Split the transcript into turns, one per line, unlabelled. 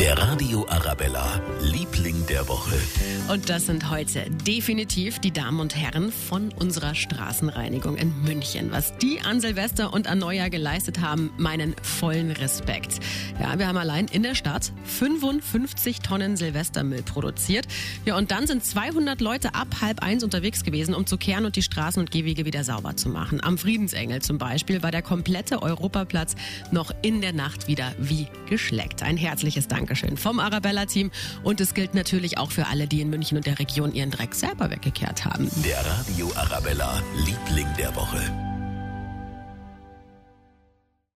Der Radio Arabella, Liebling der Woche.
Und das sind heute definitiv die Damen und Herren von unserer Straßenreinigung in München. Was die an Silvester und an Neujahr geleistet haben, meinen vollen Respekt. Ja, wir haben allein in der Stadt 55 Tonnen Silvestermüll produziert. Ja, und dann sind 200 Leute ab halb eins unterwegs gewesen, um zu kehren und die Straßen und Gehwege wieder sauber zu machen. Am Friedensengel zum Beispiel war der komplette Europaplatz noch in der Nacht wieder wie geschleckt. Ein herzliches Dankeschön vom Arabella-Team und es gilt natürlich auch für alle, die in München und der Region ihren Dreck selber weggekehrt haben.
Der Radio Arabella, Liebling der Woche.